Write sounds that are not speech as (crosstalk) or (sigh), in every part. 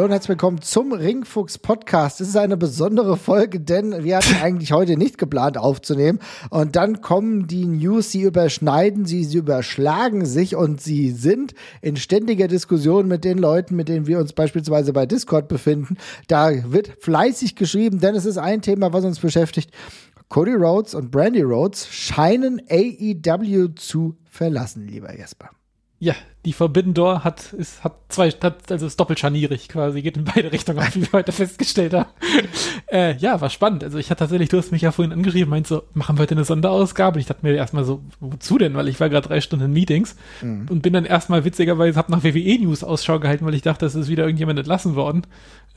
Hallo und herzlich willkommen zum Ringfuchs Podcast. Es ist eine besondere Folge, denn wir hatten (laughs) eigentlich heute nicht geplant aufzunehmen. Und dann kommen die News, sie überschneiden sie, sie überschlagen sich und sie sind in ständiger Diskussion mit den Leuten, mit denen wir uns beispielsweise bei Discord befinden. Da wird fleißig geschrieben, denn es ist ein Thema, was uns beschäftigt. Cody Rhodes und Brandy Rhodes scheinen AEW zu verlassen, lieber Jesper. Ja, die Forbidden Door hat, ist, hat zwei, hat, also ist doppelt scharnierig quasi, geht in beide Richtungen auf, (laughs) wie wir heute festgestellt haben. äh, ja, war spannend. Also ich hatte tatsächlich, du hast mich ja vorhin angeschrieben, meinst so, machen wir heute eine Sonderausgabe? Ich dachte mir erstmal so, wozu denn? Weil ich war gerade drei Stunden in Meetings mhm. und bin dann erstmal witzigerweise, hab nach WWE-News Ausschau gehalten, weil ich dachte, es ist wieder irgendjemand entlassen worden.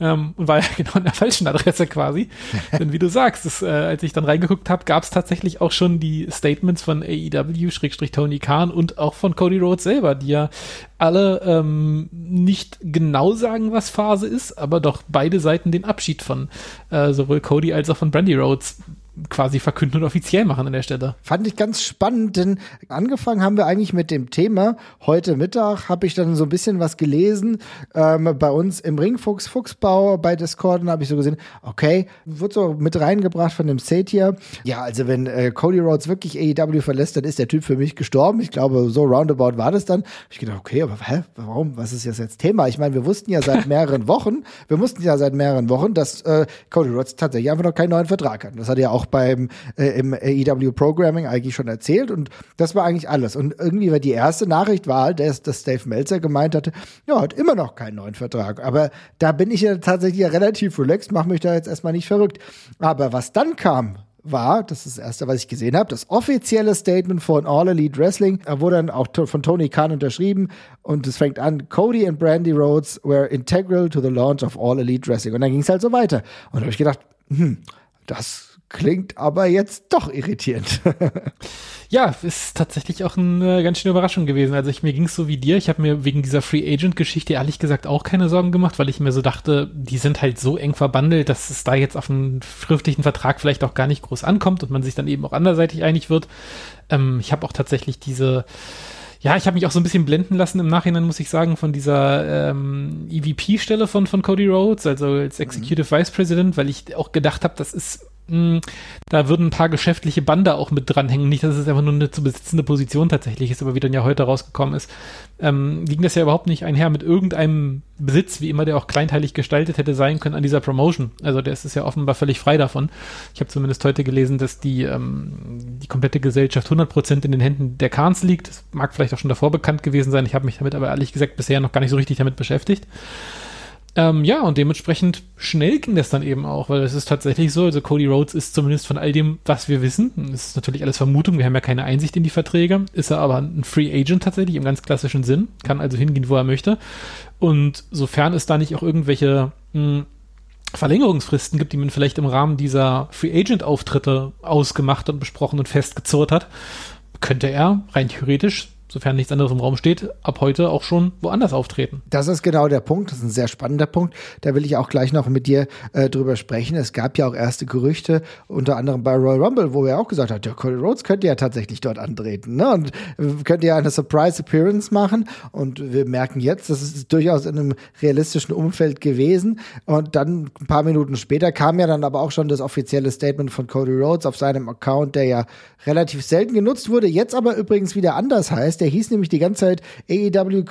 Ähm, und war ja (laughs) genau an der falschen Adresse quasi. (laughs) Denn wie du sagst, das, äh, als ich dann reingeguckt habe, gab es tatsächlich auch schon die Statements von AEW, Schrägstrich Tony Khan und auch von Cody Rhodes selber, die ja alle ähm, nicht genau sagen, was Phase ist, aber doch beide Seiten den Abschied von äh, sowohl Cody als auch von Brandy Rhodes quasi verkünden und offiziell machen an der Stelle. Fand ich ganz spannend, denn angefangen haben wir eigentlich mit dem Thema. Heute Mittag habe ich dann so ein bisschen was gelesen ähm, bei uns im Ringfuchs Fuchsbau bei Discord und habe ich so gesehen, okay, wird so mit reingebracht von dem Satyr. Ja, also wenn äh, Cody Rhodes wirklich AEW verlässt, dann ist der Typ für mich gestorben. Ich glaube, so roundabout war das dann. Ich gedacht, okay, aber hä, warum? Was ist jetzt jetzt Thema? Ich meine, wir wussten ja seit mehreren Wochen, wir wussten ja seit mehreren Wochen, dass äh, Cody Rhodes tatsächlich einfach noch keinen neuen Vertrag hat. Das hat ja auch auch beim äh, im AEW Programming eigentlich schon erzählt und das war eigentlich alles. Und irgendwie war die erste Nachricht war halt, dass, dass Dave Meltzer gemeint hatte, ja, hat immer noch keinen neuen Vertrag. Aber da bin ich ja tatsächlich relativ relaxed, mache mich da jetzt erstmal nicht verrückt. Aber was dann kam, war, das ist das erste, was ich gesehen habe, das offizielle Statement von All Elite Wrestling, wurde dann auch von Tony Khan unterschrieben und es fängt an, Cody and Brandy Rhodes were integral to the launch of All Elite Wrestling. Und dann ging es halt so weiter. Und da habe ich gedacht, hm, das Klingt aber jetzt doch irritierend. (laughs) ja, ist tatsächlich auch eine ganz schöne Überraschung gewesen. Also ich, mir ging es so wie dir. Ich habe mir wegen dieser Free Agent Geschichte ehrlich gesagt auch keine Sorgen gemacht, weil ich mir so dachte, die sind halt so eng verbandelt, dass es da jetzt auf einen schriftlichen Vertrag vielleicht auch gar nicht groß ankommt und man sich dann eben auch anderseitig einig wird. Ähm, ich habe auch tatsächlich diese ja, ich habe mich auch so ein bisschen blenden lassen im Nachhinein, muss ich sagen, von dieser ähm, EVP-Stelle von, von Cody Rhodes, also als Executive mhm. Vice President, weil ich auch gedacht habe, das ist hm, da würden ein paar geschäftliche Bande auch mit dranhängen. Nicht, dass es einfach nur eine zu besitzende Position tatsächlich ist, aber wie dann ja heute rausgekommen ist, ähm, ging das ja überhaupt nicht einher mit irgendeinem Besitz, wie immer der auch kleinteilig gestaltet hätte sein können an dieser Promotion. Also der ist ja offenbar völlig frei davon. Ich habe zumindest heute gelesen, dass die, ähm, die komplette Gesellschaft 100% in den Händen der Kahns liegt. Das mag vielleicht auch schon davor bekannt gewesen sein. Ich habe mich damit aber ehrlich gesagt bisher noch gar nicht so richtig damit beschäftigt. Ähm, ja, und dementsprechend schnell ging das dann eben auch, weil es ist tatsächlich so, also Cody Rhodes ist zumindest von all dem, was wir wissen, das ist natürlich alles Vermutung, wir haben ja keine Einsicht in die Verträge, ist er aber ein Free Agent tatsächlich im ganz klassischen Sinn, kann also hingehen, wo er möchte. Und sofern es da nicht auch irgendwelche mh, hm, Verlängerungsfristen gibt, die man vielleicht im Rahmen dieser Free Agent Auftritte ausgemacht und besprochen und festgezurrt hat, könnte er rein theoretisch sofern nichts anderes im Raum steht, ab heute auch schon woanders auftreten. Das ist genau der Punkt. Das ist ein sehr spannender Punkt. Da will ich auch gleich noch mit dir äh, drüber sprechen. Es gab ja auch erste Gerüchte, unter anderem bei Royal Rumble, wo er auch gesagt hat, ja, Cody Rhodes könnte ja tatsächlich dort antreten. Ne? Und könnte ja eine Surprise Appearance machen. Und wir merken jetzt, das ist durchaus in einem realistischen Umfeld gewesen. Und dann ein paar Minuten später kam ja dann aber auch schon das offizielle Statement von Cody Rhodes auf seinem Account, der ja relativ selten genutzt wurde, jetzt aber übrigens wieder anders heißt der hieß nämlich die ganze Zeit AEW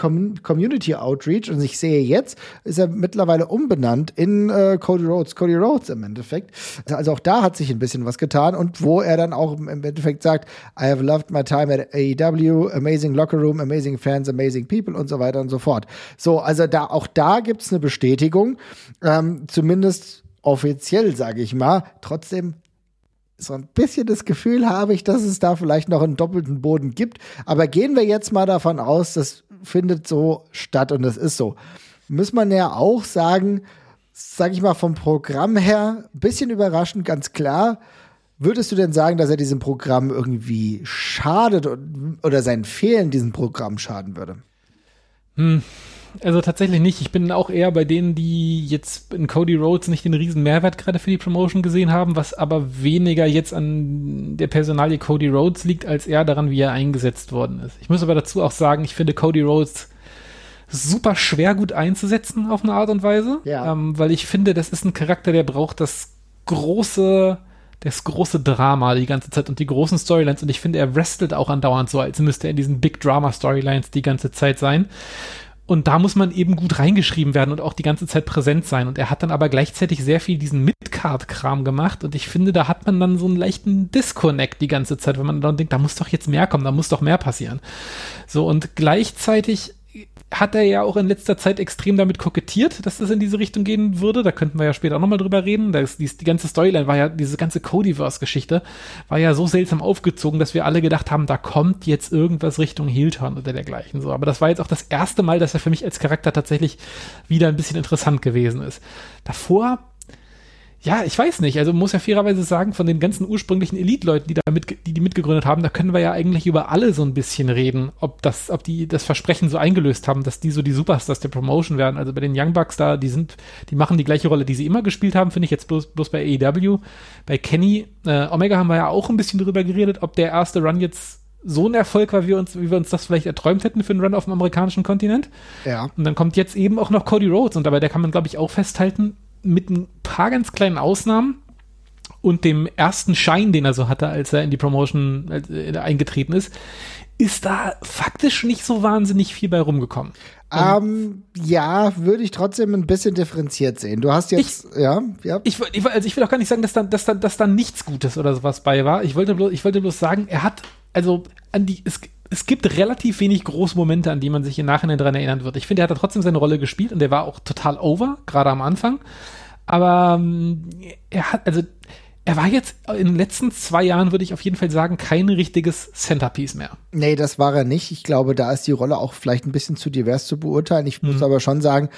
Community Outreach und ich sehe jetzt, ist er mittlerweile umbenannt in äh, Cody Rhodes, Cody Rhodes im Endeffekt. Also auch da hat sich ein bisschen was getan und wo er dann auch im Endeffekt sagt, I have loved my time at AEW, amazing locker room, amazing fans, amazing people und so weiter und so fort. So, also da auch da gibt's eine Bestätigung, ähm, zumindest offiziell, sage ich mal. Trotzdem so ein bisschen das Gefühl habe ich, dass es da vielleicht noch einen doppelten Boden gibt. Aber gehen wir jetzt mal davon aus, das findet so statt und das ist so. Muss man ja auch sagen, sag ich mal, vom Programm her, ein bisschen überraschend, ganz klar. Würdest du denn sagen, dass er diesem Programm irgendwie schadet oder sein Fehlen diesem Programm schaden würde? Hm also tatsächlich nicht. Ich bin auch eher bei denen, die jetzt in Cody Rhodes nicht den riesen Mehrwert gerade für die Promotion gesehen haben, was aber weniger jetzt an der Personalie Cody Rhodes liegt, als eher daran, wie er eingesetzt worden ist. Ich muss aber dazu auch sagen, ich finde Cody Rhodes super schwer gut einzusetzen auf eine Art und Weise, Ja. ähm, weil ich finde, das ist ein Charakter, der braucht das große, das große Drama die ganze Zeit und die großen Storylines und ich finde, er wrestelt auch andauernd so, als müsste er in diesen Big Drama Storylines die ganze Zeit sein. Und da muss man eben gut reingeschrieben werden und auch die ganze Zeit präsent sein. Und er hat dann aber gleichzeitig sehr viel diesen Mid-Card-Kram gemacht. Und ich finde, da hat man dann so einen leichten Disconnect die ganze Zeit, wenn man dann denkt, da muss doch jetzt mehr kommen, da muss doch mehr passieren. So, und gleichzeitig hat er ja auch in letzter Zeit extrem damit kokettiert, dass das in diese Richtung gehen würde. Da könnten wir ja später auch nochmal drüber reden. Das, die, die ganze Storyline war ja, diese ganze Codyverse-Geschichte war ja so seltsam aufgezogen, dass wir alle gedacht haben, da kommt jetzt irgendwas Richtung Heel-Turn oder dergleichen. So, aber das war jetzt auch das erste Mal, dass er für mich als Charakter tatsächlich wieder ein bisschen interessant gewesen ist. Davor ja, ich weiß nicht. Also muss ja fairerweise sagen, von den ganzen ursprünglichen Elite-Leuten, die da mit, die, die mitgegründet haben, da können wir ja eigentlich über alle so ein bisschen reden, ob das, ob die das Versprechen so eingelöst haben, dass die so die Superstars der Promotion werden. Also bei den Young Bucks da, die sind, die machen die gleiche Rolle, die sie immer gespielt haben, finde ich jetzt bloß, bloß bei AEW. Bei Kenny, äh, Omega haben wir ja auch ein bisschen drüber geredet, ob der erste Run jetzt so ein Erfolg war, wie wir uns, wie wir uns das vielleicht erträumt hätten für einen Run auf dem amerikanischen Kontinent. Ja. Und dann kommt jetzt eben auch noch Cody Rhodes und dabei, der kann man, glaube ich, auch festhalten, mit ein paar ganz kleinen Ausnahmen und dem ersten Schein, den er so hatte, als er in die Promotion äh, eingetreten ist, ist da faktisch nicht so wahnsinnig viel bei rumgekommen. Ähm, ja, würde ich trotzdem ein bisschen differenziert sehen. Du hast jetzt, ja, ja. Ich, ich, also ich will auch gar nicht sagen, dass da, dass da, dass da nichts Gutes oder sowas bei war. Ich wollte bloß, ich wollte bloß sagen, er hat, also an die, es, es gibt relativ wenig große Momente, an die man sich im Nachhinein dran erinnern wird. Ich finde, er hat trotzdem seine Rolle gespielt und der war auch total over, gerade am Anfang. Aber ähm, er hat, also er war jetzt in den letzten zwei Jahren, würde ich auf jeden Fall sagen, kein richtiges Centerpiece mehr. Nee, das war er nicht. Ich glaube, da ist die Rolle auch vielleicht ein bisschen zu divers zu beurteilen. Ich muss aber schon sagen,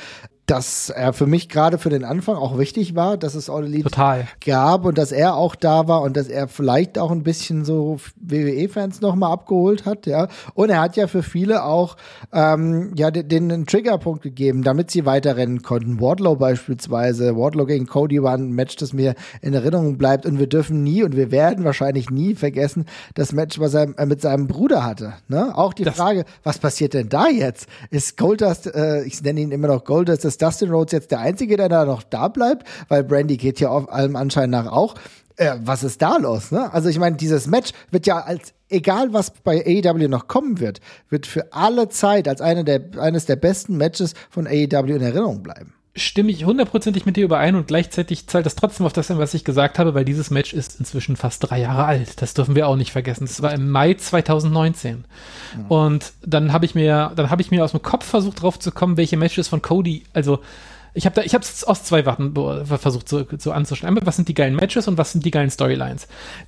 dass er für mich gerade für den Anfang auch wichtig war, dass es All Elite Total. gab und dass er auch da war und dass er vielleicht auch ein bisschen so WWE-Fans nochmal abgeholt hat, ja. Und er hat ja für viele auch ähm, ja den, den einen Triggerpunkt gegeben, damit sie weiterrennen konnten. Wardlow beispielsweise, Wardlow gegen Cody war ein Match, das mir in Erinnerung bleibt und wir dürfen nie und wir werden wahrscheinlich nie vergessen, das Match, was er äh, mit seinem Bruder hatte. Ne? Auch die Das- Frage, was passiert denn da jetzt? Ist Goldust, äh, ich nenne ihn immer noch Goldust, ist Dustin Rhodes jetzt der Einzige, der da noch da bleibt? Weil Brandy geht ja auf allem Anschein nach auch. Äh, was ist da los? Ne? Also ich meine, dieses Match wird ja als egal was bei AEW noch kommen wird, wird für alle Zeit als eine der, eines der besten Matches von AEW in Erinnerung bleiben. Stimme ich hundertprozentig mit dir überein und gleichzeitig zahlt das trotzdem auf das ein, was ich gesagt habe, weil dieses Match ist inzwischen fast drei Jahre alt. Das dürfen wir auch nicht vergessen. Das war im Mai 2019. Und dann habe ich mir, dann habe ich mir aus dem Kopf versucht drauf zu kommen, welche Matches von Cody, also ich habe da, ich habe es aus zwei Warten versucht so, so anzuschauen. Einmal, was sind die geilen Matches und was sind die geilen Storylines?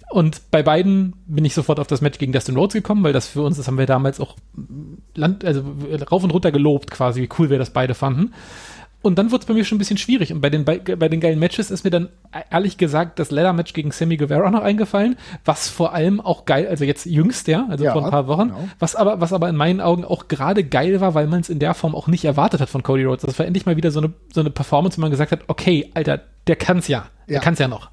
Und bei beiden bin ich sofort auf das Match gegen Dustin Rhodes gekommen, weil das für uns, das haben wir damals auch Land, also rauf und runter gelobt quasi, wie cool wir das beide fanden. Und dann wurde es bei mir schon ein bisschen schwierig. Und bei den, bei, bei den geilen Matches ist mir dann ehrlich gesagt das Leather-Match gegen Sammy Guevara noch eingefallen, was vor allem auch geil, also jetzt jüngst, ja, also Ja, vor ein paar Wochen, genau. was aber, was aber in meinen Augen auch gerade geil war, weil man es in der Form auch nicht erwartet hat von Cody Rhodes. Das war endlich mal wieder so eine, so eine Performance, wo man gesagt hat, okay, Alter, der kann's ja, der Ja. kann's ja noch.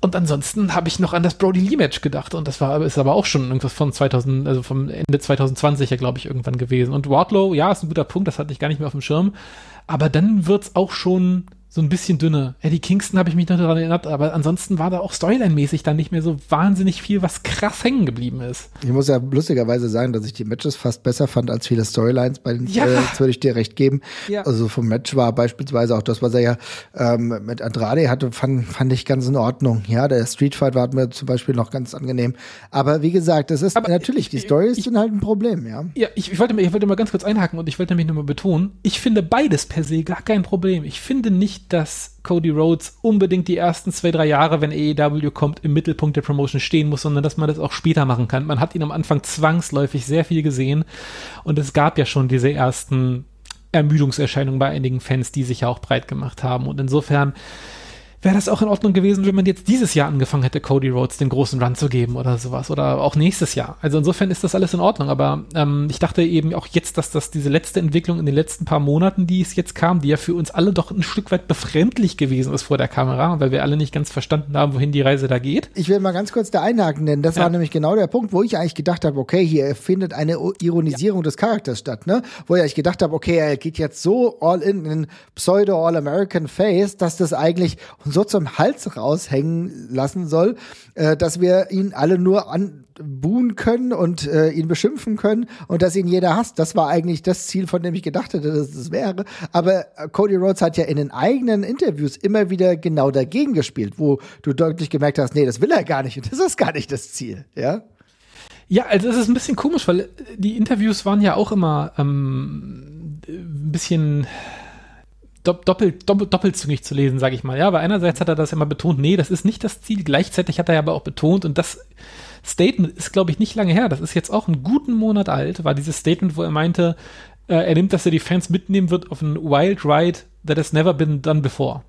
Und ansonsten habe ich noch an das Brody Lee Match gedacht und das war ist aber auch schon irgendwas von 2000 also vom Ende 2020 ja glaube ich irgendwann gewesen und Wardlow ja ist ein guter Punkt das hatte ich gar nicht mehr auf dem Schirm aber dann wird's auch schon so ein bisschen dünner. Eddie Kingston habe ich mich noch daran erinnert, aber ansonsten war da auch Storyline-mäßig dann nicht mehr so wahnsinnig viel, was krass hängen geblieben ist. Ich muss ja lustigerweise sagen, dass ich die Matches fast besser fand als viele Storylines. Bei den, Ja. äh, das würde ich dir recht geben. Ja. Also vom Match war beispielsweise auch das, was er ja ähm, mit Andrade hatte, fand, fand ich ganz in Ordnung. Ja, der Street Fight war mir zum Beispiel noch ganz angenehm. Aber wie gesagt, das ist Aber natürlich, die ich- Storys ich- sind halt ein Problem, ja. Ja, ich, ich, wollte, mal- ich wollte mal ganz kurz einhaken und ich wollte nämlich nochmal betonen, ich finde beides per se gar kein Problem. Ich finde nicht, dass Cody Rhodes unbedingt die ersten zwei, drei Jahre, wenn AEW kommt, im Mittelpunkt der Promotion stehen muss, sondern dass man das auch später machen kann. Man hat ihn am Anfang zwangsläufig sehr viel gesehen und es gab ja schon diese ersten Ermüdungserscheinungen bei einigen Fans, die sich ja auch breit gemacht haben. Und insofern wäre das auch in Ordnung gewesen, wenn man jetzt dieses Jahr angefangen hätte, Cody Rhodes den großen Run zu geben oder sowas oder auch nächstes Jahr. Also insofern ist das alles in Ordnung, aber ähm, ich dachte eben auch jetzt, dass das diese letzte Entwicklung in den letzten paar Monaten, die es jetzt kam, die ja für uns alle doch ein Stück weit befremdlich gewesen ist vor der Kamera, weil wir alle nicht ganz verstanden haben, wohin die Reise da geht. Ich will mal ganz kurz da einhaken, denn das ja. war nämlich genau der Punkt, wo ich eigentlich gedacht habe, okay, hier findet eine Ironisierung ja. des Charakters statt, ne? Wo ich gedacht habe, okay, er geht jetzt so all in, in Pseudo All-American Face, dass das eigentlich so zum Hals raushängen lassen soll, äh, dass wir ihn alle nur anbuhen können und äh, ihn beschimpfen können und dass ihn jeder hasst. Das war eigentlich das Ziel, von dem ich gedacht hätte, dass es wäre. Aber äh, Cody Rhodes hat ja in den eigenen Interviews immer wieder genau dagegen gespielt, wo du deutlich gemerkt hast, nee, das will er gar nicht und das ist gar nicht das Ziel, ja. Ja, also es ist ein bisschen komisch, weil die Interviews waren ja auch immer ähm, ein bisschen doppelt, doppelt, doppelzüngig zu lesen, sage ich mal. Ja, weil einerseits hat er das immer betont, nee, das ist nicht das Ziel. Gleichzeitig hat er aber auch betont, und das Statement ist, glaube ich, nicht lange her. Das ist jetzt auch einen guten Monat alt, war dieses Statement, wo er meinte, äh, er nimmt, dass er die Fans mitnehmen wird auf einen Wild Ride that has never been done before.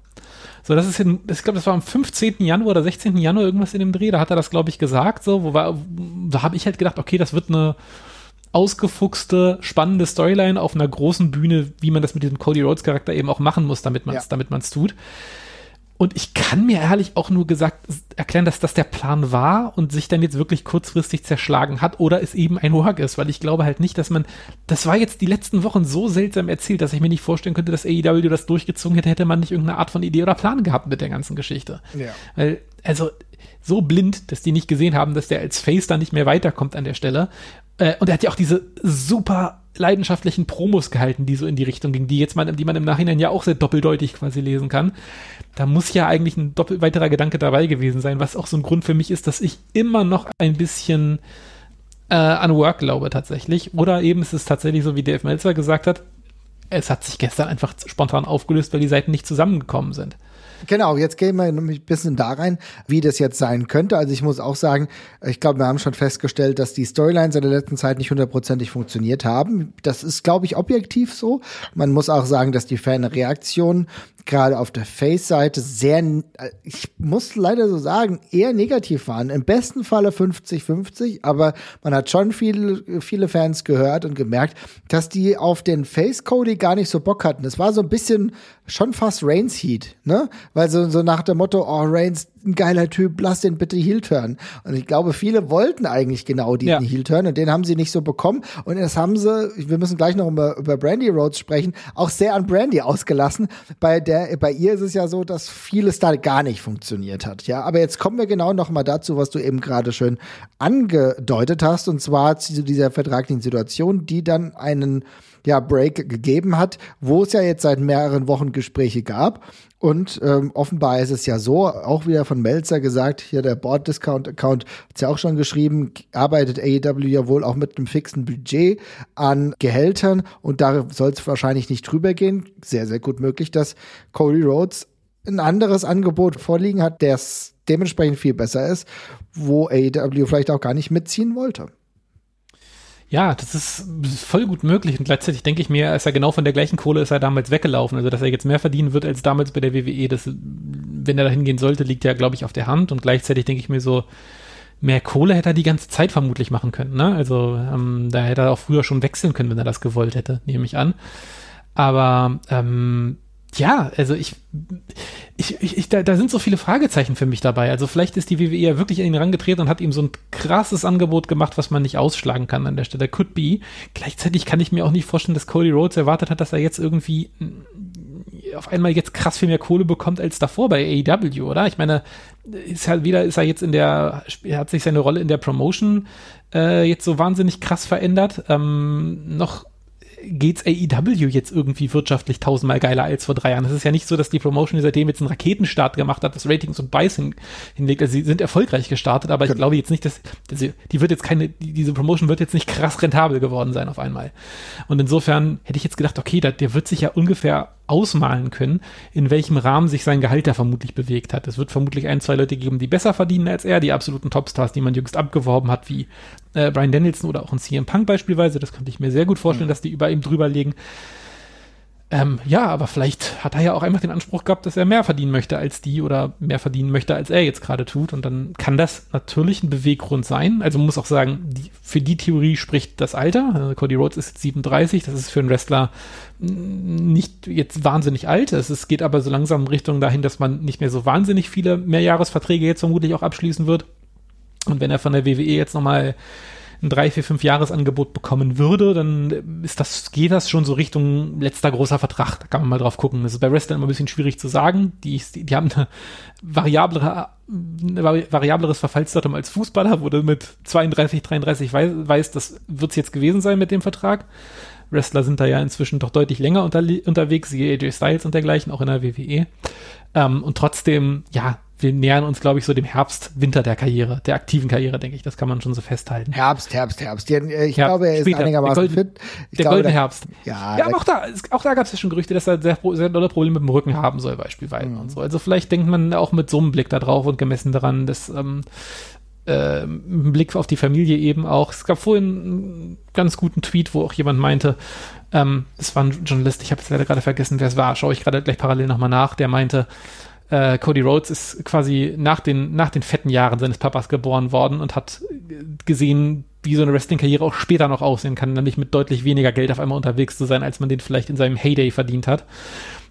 So, das ist, in, ich glaube, das war am 15. Januar oder 16. Januar irgendwas in dem Dreh, da hat er das, glaube ich, gesagt, so, wo war, da habe ich halt gedacht, okay, das wird eine, ausgefuchste, spannende Storyline auf einer großen Bühne, wie man das mit diesem Cody Rhodes Charakter eben auch machen muss, damit man es ja. damit tut. Und ich kann mir ehrlich auch nur gesagt erklären, dass das der Plan war und sich dann jetzt wirklich kurzfristig zerschlagen hat oder es eben ein Work ist, weil ich glaube halt nicht, dass man, das war jetzt die letzten Wochen so seltsam erzählt, dass ich mir nicht vorstellen könnte, dass AEW das durchgezogen hätte, hätte man nicht irgendeine Art von Idee oder Plan gehabt mit der ganzen Geschichte. Ja. Weil, also, so blind, dass die nicht gesehen haben, dass der als Face da nicht mehr weiterkommt an der Stelle äh, und er hat ja auch diese super leidenschaftlichen Promos gehalten, die so in die Richtung gingen, die jetzt man, die man im Nachhinein ja auch sehr doppeldeutig quasi lesen kann. Da muss ja eigentlich ein doppel weiterer Gedanke dabei gewesen sein, was auch so ein Grund für mich ist, dass ich immer noch ein bisschen äh, an Work glaube tatsächlich. Oder eben ist es tatsächlich so, wie Dave Meltzer gesagt hat, es hat sich gestern einfach spontan aufgelöst, weil die Seiten nicht zusammengekommen sind. Genau, jetzt gehen wir nämlich ein bisschen da rein, wie das jetzt sein könnte. Also ich muss auch sagen, ich glaube, wir haben schon festgestellt, dass die Storylines in der letzten Zeit nicht hundertprozentig funktioniert haben. Das ist, glaube ich, objektiv so. Man muss auch sagen, dass die Fanreaktionen gerade auf der Face-Seite sehr, ich muss leider so sagen, eher negativ waren. Im besten Falle 50-50, aber man hat schon viele, viele Fans gehört und gemerkt, dass die auf den Face-Cody gar nicht so Bock hatten. Es war so ein bisschen schon fast Reigns Heat, ne? Weil so, so nach dem Motto, oh, Reigns, ein geiler Typ, lass den bitte Heel turn. Und ich glaube, viele wollten eigentlich genau diesen ja. Heel turn und den haben sie nicht so bekommen. Und das haben sie, wir müssen gleich noch über, über Brandy Rhodes sprechen, auch sehr an Brandy ausgelassen. Bei der, bei ihr ist es ja so, dass vieles da gar nicht funktioniert hat. Ja, aber jetzt kommen wir genau noch mal dazu, was du eben gerade schön angedeutet hast, und zwar zu dieser vertraglichen Situation, die dann einen ja, Break gegeben hat, wo es ja jetzt seit mehreren Wochen Gespräche gab. Und ähm, offenbar ist es ja so, auch wieder von Melzer gesagt, hier der Board Discount Account hat ja auch schon geschrieben, arbeitet AEW ja wohl auch mit einem fixen Budget an Gehältern und da soll es wahrscheinlich nicht drüber gehen. Sehr, sehr gut möglich, dass Cody Rhodes ein anderes Angebot vorliegen hat, das dementsprechend viel besser ist, wo AEW vielleicht auch gar nicht mitziehen wollte. Ja, das ist voll gut möglich und gleichzeitig denke ich mir, ist er genau von der gleichen Kohle ist er damals weggelaufen, also dass er jetzt mehr verdienen wird als damals bei der WWE, das, wenn er dahin gehen sollte, liegt ja, glaube ich, auf der Hand und gleichzeitig denke ich mir so, mehr Kohle hätte er die ganze Zeit vermutlich machen können, ne? Also ähm, da hätte er auch früher schon wechseln können, wenn er das gewollt hätte, nehme ich an. Aber ähm, ja, also ich, ich, ich, da, da sind so viele Fragezeichen für mich dabei. Also vielleicht ist die WWE ja wirklich an ihn rangetreten und hat ihm so ein krasses Angebot gemacht, was man nicht ausschlagen kann an der Stelle. Could be. Gleichzeitig kann ich mir auch nicht vorstellen, dass Cody Rhodes erwartet hat, dass er jetzt irgendwie auf einmal jetzt krass viel mehr Kohle bekommt als davor bei AEW, oder? Ich meine, ist halt wieder, ist er jetzt in der, hat sich seine Rolle in der Promotion äh, jetzt so wahnsinnig krass verändert. Ähm, noch geht's AEW jetzt irgendwie wirtschaftlich tausendmal geiler als vor drei Jahren. Es ist ja nicht so, dass die Promotion seitdem jetzt einen Raketenstart gemacht hat, das Ratings und Buys hin, hinlegt. Also sie sind erfolgreich gestartet, aber ich glaube jetzt nicht, dass, dass sie, die wird jetzt keine, die, diese Promotion wird jetzt nicht krass rentabel geworden sein auf einmal. Und insofern hätte ich jetzt gedacht, okay, da, der wird sich ja ungefähr ausmalen können, in welchem Rahmen sich sein Gehalt da vermutlich bewegt hat. Es wird vermutlich ein, zwei Leute geben, die besser verdienen als er, die absoluten Topstars, die man jüngst abgeworben hat, wie äh, Brian Danielson oder auch ein CM Punk beispielsweise. Das könnte ich mir sehr gut vorstellen, mhm. dass die über ihm drüber legen. Ähm, ja, aber vielleicht hat er ja auch einfach den Anspruch gehabt, dass er mehr verdienen möchte als die oder mehr verdienen möchte, als er jetzt gerade tut. Und dann kann das natürlich ein Beweggrund sein. Also man muss auch sagen, die, für die Theorie spricht das Alter. Also Cody Rhodes ist jetzt 37, das ist für einen Wrestler nicht jetzt wahnsinnig alt. Es ist, geht aber so langsam in Richtung dahin, dass man nicht mehr so wahnsinnig viele Mehrjahresverträge jetzt vermutlich auch abschließen wird. Und wenn er von der WWE jetzt nochmal ein drei, vier, fünf Jahresangebot bekommen würde, dann ist das, geht das schon so Richtung letzter großer Vertrag. Da kann man mal drauf gucken. Das ist bei Wrestlern immer ein bisschen schwierig zu sagen. Die, die, die haben eine variablere, ein variableres Verfallsdatum als Fußballer, wo du mit 32, 33 weiß, weiß das wird's jetzt gewesen sein mit dem Vertrag. Wrestler sind da ja inzwischen doch deutlich länger unter, unterwegs, wie AJ Styles und dergleichen, auch in der WWE. Ähm, und trotzdem, ja, wir nähern uns, glaube ich, so dem Herbst, Winter der Karriere, der aktiven Karriere, denke ich. Das kann man schon so festhalten. Herbst, Herbst, Herbst. Ich Herbst, glaube, er ist später. einigermaßen der fit. Ich der glaube, goldene Herbst. Ja, ja aber auch da, auch da gab es ja schon Gerüchte, dass er sehr, sehr dolle Probleme mit dem Rücken haben soll, beispielsweise mhm. und so. Also vielleicht denkt man auch mit so einem Blick da drauf und gemessen daran, dass ähm, äh, ein Blick auf die Familie eben auch. Es gab vorhin einen ganz guten Tweet, wo auch jemand meinte, ähm, es war ein Journalist, ich habe jetzt leider gerade vergessen, wer es war, schaue ich gerade gleich parallel nochmal nach, der meinte, äh, Cody Rhodes ist quasi nach den, nach den fetten Jahren seines Papas geboren worden und hat gesehen, wie so eine Wrestling-Karriere auch später noch aussehen kann, nämlich mit deutlich weniger Geld auf einmal unterwegs zu sein, als man den vielleicht in seinem Heyday verdient hat.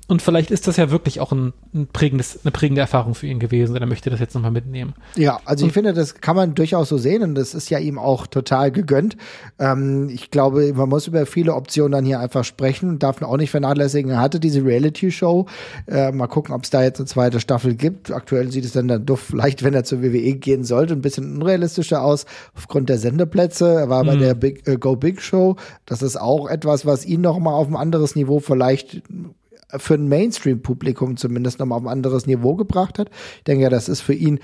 Und vielleicht ist das ja wirklich auch ein, ein prägendes, eine prägende Erfahrung für ihn gewesen. Und er möchte das jetzt nochmal mitnehmen. Ja, also und ich finde, das kann man durchaus so sehen und das ist ja ihm auch total gegönnt. Ähm, ich glaube, man muss über viele Optionen dann hier einfach sprechen und darf auch nicht vernachlässigen. Er hatte diese Reality-Show. Äh, mal gucken, ob es da jetzt eine zweite Staffel gibt. Aktuell sieht es dann, dann doch vielleicht, wenn er zur WWE gehen sollte, ein bisschen unrealistischer aus aufgrund der Sendeplätze. Er war mhm. bei der Big, äh, Go Big Show. Das ist auch etwas, was ihn noch mal auf ein anderes Niveau vielleicht für ein Mainstream-Publikum zumindest nochmal auf ein anderes Niveau gebracht hat. Ich denke ja, das ist für ihn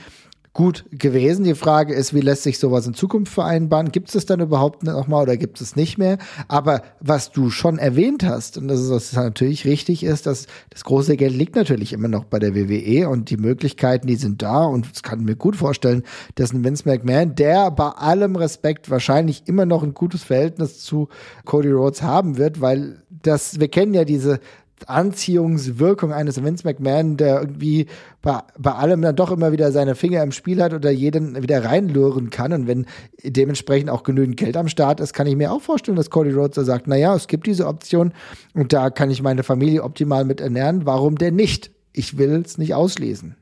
gut gewesen. Die Frage ist, wie lässt sich sowas in Zukunft vereinbaren? Gibt es dann überhaupt nochmal oder gibt es nicht mehr? Aber was du schon erwähnt hast, und das ist was natürlich richtig ist, dass das große Geld liegt natürlich immer noch bei der WWE und die Möglichkeiten, die sind da und es kann mir gut vorstellen, dass ein Vince McMahon, der bei allem Respekt wahrscheinlich immer noch ein gutes Verhältnis zu Cody Rhodes haben wird, weil das, wir kennen ja diese Anziehungswirkung eines Vince McMahon, der irgendwie bei, bei allem dann doch immer wieder seine Finger im Spiel hat oder jeden wieder reinlören kann. Und wenn dementsprechend auch genügend Geld am Start ist, kann ich mir auch vorstellen, dass Cody Rhodes da sagt, naja, es gibt diese Option und da kann ich meine Familie optimal mit ernähren. Warum denn nicht? Ich will es nicht ausschließen.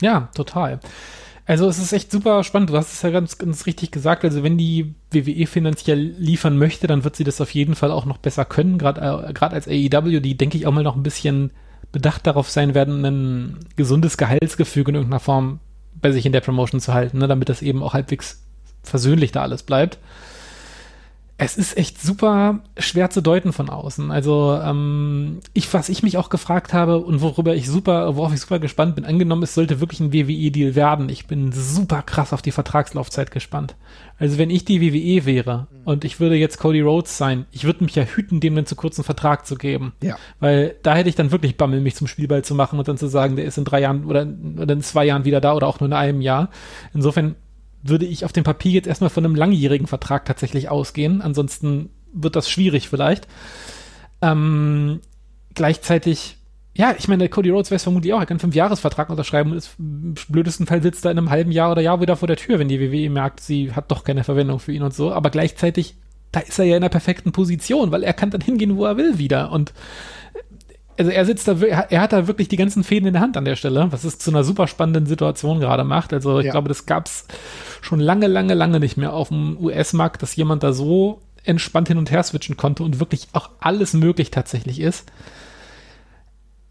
Ja, total. Also es ist echt super spannend. Du hast es ja ganz, ganz richtig gesagt. Also wenn die WWE finanziell liefern möchte, dann wird sie das auf jeden Fall auch noch besser können. Gerade äh, als AEW, die denke ich auch mal noch ein bisschen bedacht darauf sein werden, ein gesundes Gehaltsgefüge in irgendeiner Form bei sich in der Promotion zu halten, ne, damit das eben auch halbwegs versöhnlich da alles bleibt es ist echt super schwer zu deuten von außen. Also ähm, ich, was ich mich auch gefragt habe und worüber ich super, worauf ich super gespannt bin, angenommen, es sollte wirklich ein WWE-Deal werden. Ich bin super krass auf die Vertragslaufzeit gespannt. Also wenn ich die WWE wäre mhm. und ich würde jetzt Cody Rhodes sein, ich würde mich ja hüten, dem einen zu kurzen Vertrag zu geben. Ja. Weil da hätte ich dann wirklich Bammel, mich zum Spielball zu machen und dann zu sagen, der ist in drei Jahren oder, oder in zwei Jahren wieder da oder auch nur in einem Jahr. Insofern würde ich auf dem Papier jetzt erstmal von einem langjährigen Vertrag tatsächlich ausgehen. Ansonsten wird das schwierig vielleicht. Ähm, gleichzeitig, ja, ich meine, Cody Rhodes weiß vermutlich auch, er kann einen Fünfjahresvertrag unterschreiben und ist im blödesten Fall sitzt er in einem halben Jahr oder Jahr wieder vor der Tür, wenn die WWE merkt, sie hat doch keine Verwendung für ihn und so. Aber gleichzeitig, da ist er ja in einer perfekten Position, weil er kann dann hingehen, wo er will wieder. Und also er sitzt da, er hat da wirklich die ganzen Fäden in der Hand an der Stelle, was es zu einer super spannenden Situation gerade macht. Also ich ja. glaube, das gab's schon lange, lange, lange nicht mehr auf dem US-Markt, dass jemand da so entspannt hin und her switchen konnte und wirklich auch alles möglich tatsächlich ist.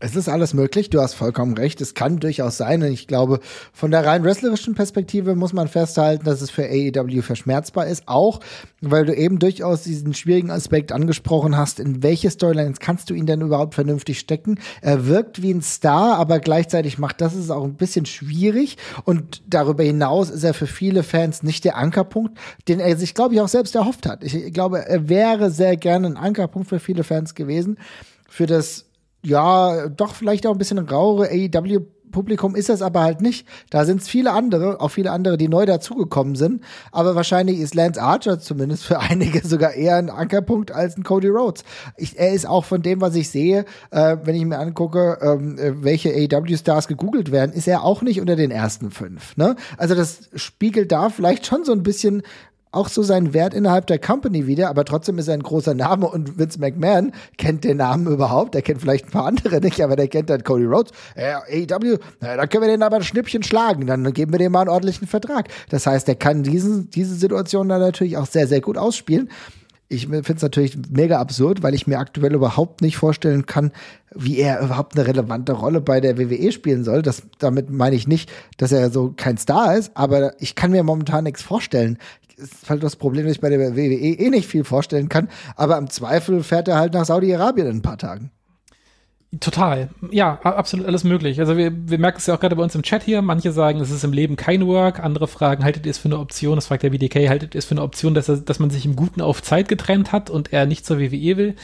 Es ist alles möglich, du hast vollkommen recht. Es kann durchaus sein. Und ich glaube, von der rein wrestlerischen Perspektive muss man festhalten, dass es für AEW verschmerzbar ist. Auch, weil du eben durchaus diesen schwierigen Aspekt angesprochen hast. In welche Storylines kannst du ihn denn überhaupt vernünftig stecken? Er wirkt wie ein Star, aber gleichzeitig macht das es auch ein bisschen schwierig. Und darüber hinaus ist er für viele Fans nicht der Ankerpunkt, den er sich, glaube ich, auch selbst erhofft hat. Ich glaube, er wäre sehr gerne ein Ankerpunkt für viele Fans gewesen. Für das ja, doch vielleicht auch ein bisschen rauere AEW Publikum ist das aber halt nicht. Da sind es viele andere, auch viele andere, die neu dazugekommen sind. Aber wahrscheinlich ist Lance Archer zumindest für (laughs) einige sogar eher ein Ankerpunkt als ein Cody Rhodes. Ich, er ist auch von dem, was ich sehe, äh, wenn ich mir angucke, ähm, äh, welche AEW-Stars gegoogelt werden, ist er auch nicht unter den ersten fünf. Ne? Also das spiegelt da vielleicht schon so ein bisschen auch so seinen Wert innerhalb der Company wieder, aber trotzdem ist er ein großer Name und Vince McMahon kennt den Namen überhaupt. Der kennt vielleicht ein paar andere nicht, aber der kennt dann Cody Rhodes. Ja, AEW, na, dann können wir den aber ein Schnippchen schlagen, dann geben wir dem mal einen ordentlichen Vertrag. Das heißt, er kann diesen, diese Situation dann natürlich auch sehr, sehr gut ausspielen. Ich finde es natürlich mega absurd, weil ich mir aktuell überhaupt nicht vorstellen kann, wie er überhaupt eine relevante Rolle bei der WWE spielen soll. Das, damit meine ich nicht, dass er so kein Star ist, aber ich kann mir momentan nichts vorstellen ist halt das Problem, dass ich bei der WWE eh nicht viel vorstellen kann. Aber im Zweifel fährt er halt nach Saudi-Arabien in ein paar Tagen. Total. Ja, absolut alles möglich. Also wir, wir merken es ja auch gerade bei uns im Chat hier. Manche sagen, es ist im Leben kein Work. Andere fragen, haltet ihr es für eine Option? Das fragt der WDK, haltet ihr es für eine Option, dass, er, dass man sich im Guten auf Zeit getrennt hat und er nicht zur WWE will?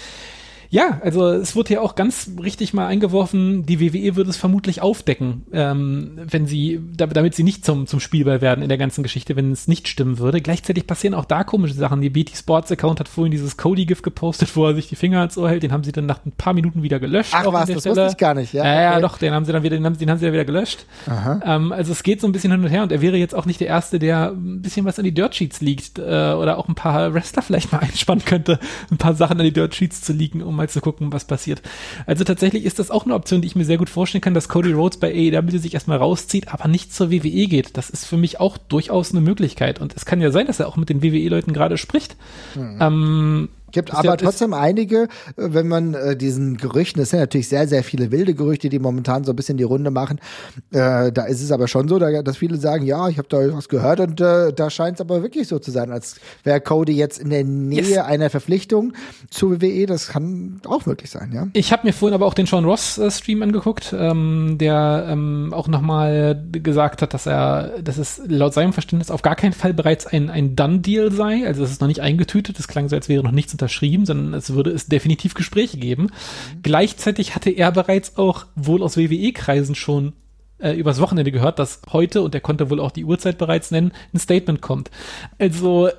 Ja, also es wurde ja auch ganz richtig mal eingeworfen, die WWE würde es vermutlich aufdecken, ähm, wenn sie, damit sie nicht zum, zum Spielball werden in der ganzen Geschichte, wenn es nicht stimmen würde. Gleichzeitig passieren auch da komische Sachen. Die BT Sports Account hat vorhin dieses Cody-GIF gepostet, wo er sich die Finger ans Ohr hält. Den haben sie dann nach ein paar Minuten wieder gelöscht. Ach was, das Stelle. wusste ich gar nicht. Ja, ja, okay. doch, den haben sie dann wieder, den haben, den haben sie dann wieder gelöscht. Ähm, also es geht so ein bisschen hin und her und er wäre jetzt auch nicht der Erste, der ein bisschen was an die Dirt Sheets liegt äh, oder auch ein paar Wrestler vielleicht mal einspannen könnte, ein paar Sachen an die Dirt Sheets zu liegen, um mal zu gucken, was passiert. Also tatsächlich ist das auch eine Option, die ich mir sehr gut vorstellen kann, dass Cody Rhodes bei AEW sich erstmal rauszieht, aber nicht zur WWE geht. Das ist für mich auch durchaus eine Möglichkeit. Und es kann ja sein, dass er auch mit den WWE-Leuten gerade spricht. Mhm. Ähm, Gibt aber trotzdem einige, äh, wenn man äh, diesen Gerüchten, das sind natürlich sehr, sehr viele wilde Gerüchte, die momentan so ein bisschen die Runde machen. Äh, da ist es aber schon so, da, dass viele sagen, ja, ich habe da was gehört und äh, da scheint es aber wirklich so zu sein, als wäre Cody jetzt in der Nähe yes. einer Verpflichtung zu WWE. Das kann auch möglich sein, ja. Ich habe mir vorhin aber auch den Sean Ross äh, Stream angeguckt, ähm, der ähm, auch nochmal gesagt hat, dass er, dass es laut seinem Verständnis auf gar keinen Fall bereits ein, ein Done-Deal sei. Also es ist noch nicht eingetütet. Das klang so, als wäre noch nichts unterschrieben, sondern es würde es definitiv Gespräche geben. Mhm. Gleichzeitig hatte er bereits auch wohl aus WWE-Kreisen schon äh, übers Wochenende gehört, dass heute, und er konnte wohl auch die Uhrzeit bereits nennen, ein Statement kommt. Also äh,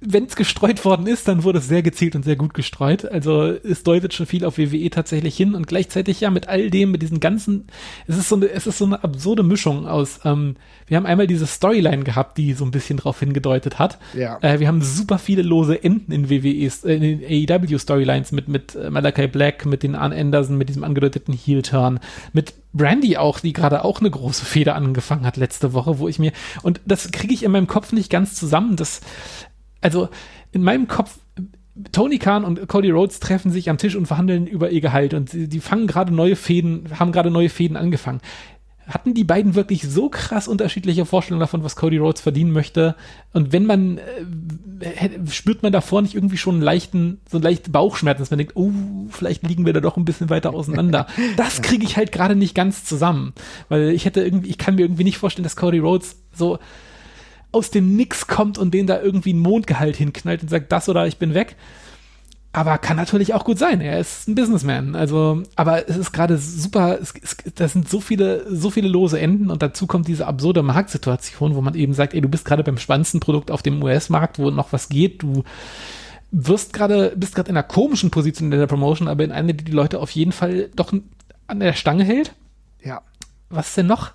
wenn es gestreut worden ist, dann wurde es sehr gezielt und sehr gut gestreut. Also es deutet schon viel auf WWE tatsächlich hin und gleichzeitig ja mit all dem, mit diesen ganzen, es ist so eine, es ist so eine absurde Mischung aus, ähm, wir haben einmal diese Storyline gehabt, die so ein bisschen drauf hingedeutet hat. Ja. Äh, wir haben super viele lose Enden in WWEs, äh, in den AEW Storylines mit, mit äh, Malachi Black, mit den Arn Anderson, mit diesem angedeuteten Heel-Turn, mit Brandy auch, die gerade auch eine große Feder angefangen hat letzte Woche, wo ich mir, und das kriege ich in meinem Kopf nicht ganz zusammen, das, also in meinem Kopf, Tony Khan und Cody Rhodes treffen sich am Tisch und verhandeln über ihr Gehalt und sie, die fangen gerade neue Fäden, haben gerade neue Fäden angefangen. Hatten die beiden wirklich so krass unterschiedliche Vorstellungen davon, was Cody Rhodes verdienen möchte? Und wenn man, äh, spürt man davor nicht irgendwie schon einen leichten, so einen leichten Bauchschmerzen, dass man denkt, oh, vielleicht liegen wir da doch ein bisschen weiter auseinander. (laughs) Das kriege ich halt gerade nicht ganz zusammen. Weil ich hätte irgendwie, ich kann mir irgendwie nicht vorstellen, dass Cody Rhodes so, aus dem Nix kommt und den da irgendwie ein Mondgehalt hinknallt und sagt, das oder ich bin weg. Aber kann natürlich auch gut sein. Er ist ein Businessman. Also, aber es ist gerade super, es, es, das sind so viele, so viele lose Enden und dazu kommt diese absurde Marktsituation, wo man eben sagt, ey, du bist gerade beim spannendsten Produkt auf dem US-Markt, wo noch was geht, du wirst gerade, bist gerade in einer komischen Position in der Promotion, aber in einer, die die Leute auf jeden Fall doch an der Stange hält. Ja. Was denn noch?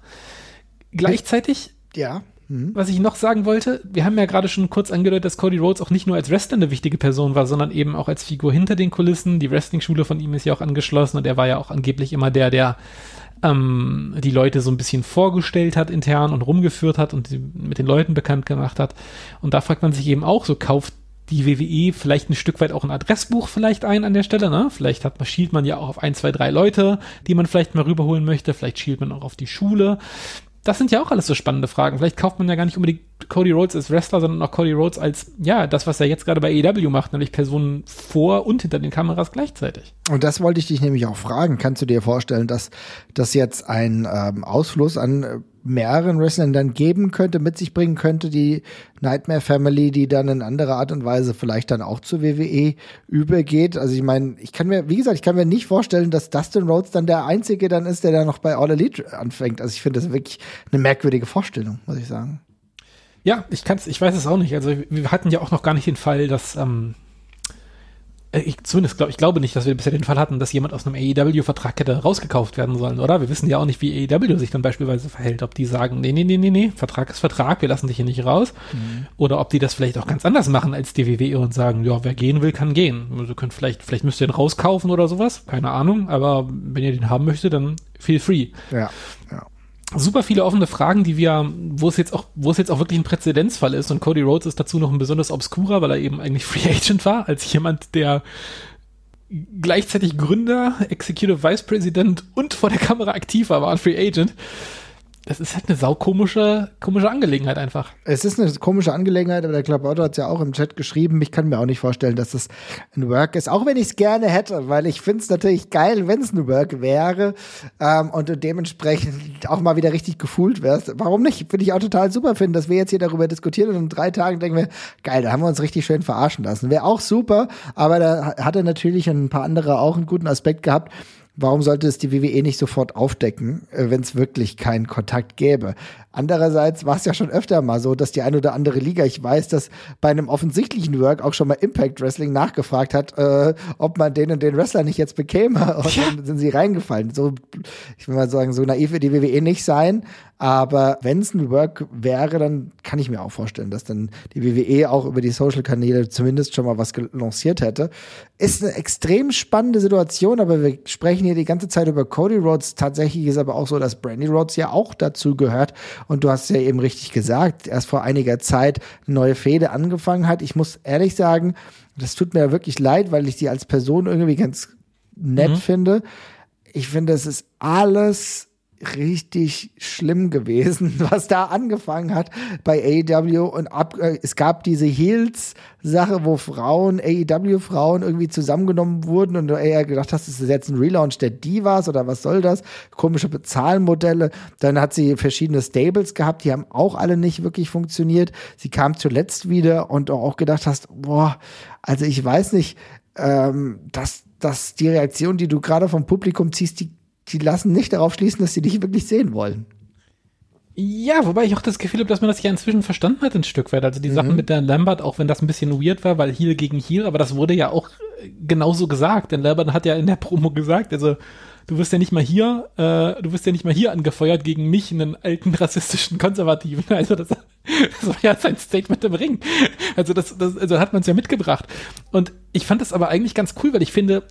Gleichzeitig. Ja. Mhm. Was ich noch sagen wollte, wir haben ja gerade schon kurz angedeutet, dass Cody Rhodes auch nicht nur als Wrestler eine wichtige Person war, sondern eben auch als Figur hinter den Kulissen. Die Wrestling-Schule von ihm ist ja auch angeschlossen und er war ja auch angeblich immer der, der ähm, die Leute so ein bisschen vorgestellt hat intern und rumgeführt hat und mit den Leuten bekannt gemacht hat. Und da fragt man sich eben auch, so kauft die WWE vielleicht ein Stück weit auch ein Adressbuch vielleicht ein an der Stelle, ne? Vielleicht hat man, schielt man ja auch auf ein, zwei, drei Leute, die man vielleicht mal rüberholen möchte, vielleicht schielt man auch auf die Schule das sind ja auch alles so spannende Fragen. Vielleicht kauft man ja gar nicht unbedingt Cody Rhodes als Wrestler, sondern auch Cody Rhodes als, ja, das, was er jetzt gerade bei AEW macht, nämlich Personen vor und hinter den Kameras gleichzeitig. Und das wollte ich dich nämlich auch fragen. Kannst du dir vorstellen, dass das jetzt ein ähm, Ausfluss an äh, mehreren Wrestlern dann geben könnte, mit sich bringen könnte, die Nightmare Family, die dann in anderer Art und Weise vielleicht dann auch zur WWE übergeht. Also ich meine, ich kann mir, wie gesagt, ich kann mir nicht vorstellen, dass Dustin Rhodes dann der Einzige dann ist, der da noch bei All Elite anfängt. Also ich finde das wirklich eine merkwürdige Vorstellung, muss ich sagen. Ja, ich kann's, ich weiß es auch nicht. Also wir hatten ja auch noch gar nicht den Fall, dass ähm, äh, ich zumindest glaube ich glaube nicht, dass wir bisher den Fall hatten, dass jemand aus einem AEW-Vertrag hätte rausgekauft werden sollen, oder? Wir wissen ja auch nicht, wie AEW sich dann beispielsweise verhält, ob die sagen, nee, nee, nee, nee, nee, Vertrag ist Vertrag, wir lassen dich hier nicht raus. Mhm. Oder ob die das vielleicht auch ganz anders machen als die WWE und sagen, ja, wer gehen will, kann gehen. Also könnt vielleicht, vielleicht müsst ihr ihn rauskaufen oder sowas, keine Ahnung, aber wenn ihr den haben möchtet, dann feel free. Ja, ja super viele offene Fragen, die wir, wo es jetzt auch, wo es jetzt auch wirklich ein Präzedenzfall ist. Und Cody Rhodes ist dazu noch ein besonders obskurer, weil er eben eigentlich Free Agent war, als jemand, der gleichzeitig Gründer, Executive Vice President und vor der Kamera aktiv war, war Free Agent das ist halt eine saukomische komische Angelegenheit einfach. Es ist eine komische Angelegenheit, aber der Otto hat es ja auch im Chat geschrieben. Ich kann mir auch nicht vorstellen, dass das ein Work ist, auch wenn ich es gerne hätte, weil ich finde es natürlich geil, wenn es ein Work wäre ähm, und dementsprechend auch mal wieder richtig gefühlt wärst. Warum nicht? Finde ich auch total super finden, dass wir jetzt hier darüber diskutieren und in drei Tagen denken wir, geil, da haben wir uns richtig schön verarschen lassen. Wäre auch super, aber da hat er natürlich ein paar andere auch einen guten Aspekt gehabt Warum sollte es die WWE nicht sofort aufdecken, äh, wenn es wirklich keinen Kontakt gäbe? Andererseits war es ja schon öfter mal so, dass die ein oder andere Liga, ich weiß, dass bei einem offensichtlichen Work auch schon mal Impact Wrestling nachgefragt hat, äh, ob man den und den Wrestler nicht jetzt bekäme. Und ja. dann sind sie reingefallen. So, ich will mal sagen, so naiv wird die WWE nicht sein. Aber wenn es ein Work wäre, dann kann ich mir auch vorstellen, dass dann die WWE auch über die Social-Kanäle zumindest schon mal was lanciert hätte. Ist eine extrem spannende Situation, aber wir sprechen hier die ganze Zeit über Cody Rhodes. Tatsächlich ist aber auch so, dass Brandy Rhodes ja auch dazu gehört. Und du hast ja eben richtig gesagt, erst vor einiger Zeit eine neue Fehde angefangen hat. Ich muss ehrlich sagen, das tut mir wirklich leid, weil ich sie als Person irgendwie ganz nett mhm. finde. Ich finde, es ist alles richtig schlimm gewesen, (laughs) was da angefangen hat bei AEW und ab, äh, es gab diese Heels-Sache, wo Frauen, AEW-Frauen irgendwie zusammengenommen wurden und du eher gedacht hast, das ist jetzt ein Relaunch der Divas oder was soll das? Komische Bezahlmodelle. Dann hat sie verschiedene Stables gehabt, die haben auch alle nicht wirklich funktioniert. Sie kam zuletzt wieder und auch gedacht hast, boah, also ich weiß nicht, ähm, dass dass die Reaktion, die du gerade vom Publikum ziehst, die die lassen nicht darauf schließen, dass sie dich wirklich sehen wollen. Ja, wobei ich auch das Gefühl habe, dass man das ja inzwischen verstanden hat, ein Stück weit. Also die mhm. Sachen mit der Lambert, auch wenn das ein bisschen weird war, weil Heal gegen Heal, aber das wurde ja auch äh, genauso gesagt. Denn Lambert hat ja in der Promo gesagt, also du wirst ja nicht mal hier, äh, du wirst ja nicht mal hier angefeuert gegen mich, einen alten rassistischen Konservativen. (laughs) Also das, das war ja sein Statement im Ring. Also das, das also hat man es ja mitgebracht. Und ich fand das aber eigentlich ganz cool, weil ich finde,